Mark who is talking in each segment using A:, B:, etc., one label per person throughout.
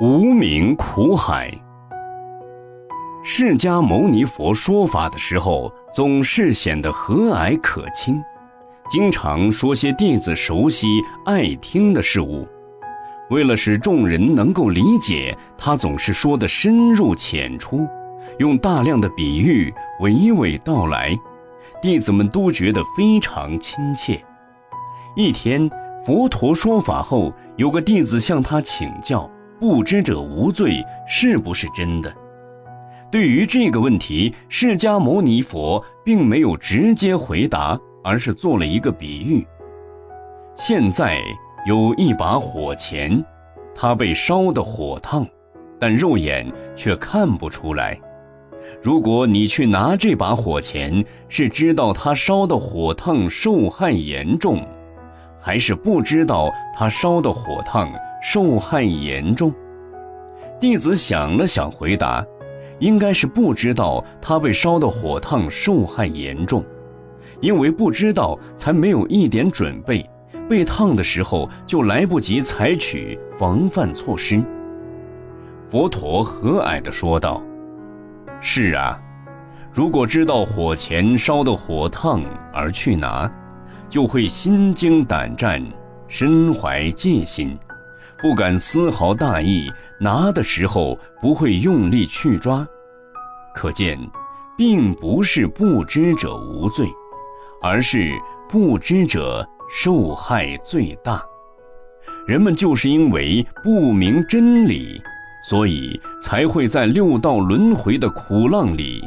A: 无名苦海。释迦牟尼佛说法的时候，总是显得和蔼可亲，经常说些弟子熟悉、爱听的事物。为了使众人能够理解，他总是说得深入浅出，用大量的比喻娓娓道来，弟子们都觉得非常亲切。一天，佛陀说法后，有个弟子向他请教：“不知者无罪，是不是真的？”对于这个问题，释迦牟尼佛并没有直接回答，而是做了一个比喻。现在。有一把火钳，它被烧得火烫，但肉眼却看不出来。如果你去拿这把火钳，是知道它烧的火烫受害严重，还是不知道它烧的火烫受害严重？弟子想了想，回答：应该是不知道他被烧的火烫受害严重，因为不知道才没有一点准备。被烫的时候就来不及采取防范措施。佛陀和蔼地说道：“是啊，如果知道火前烧得火烫而去拿，就会心惊胆战，身怀戒心，不敢丝毫大意。拿的时候不会用力去抓。可见，并不是不知者无罪，而是不知者。”受害最大，人们就是因为不明真理，所以才会在六道轮回的苦浪里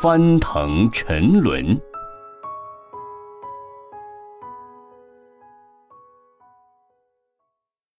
A: 翻腾沉沦。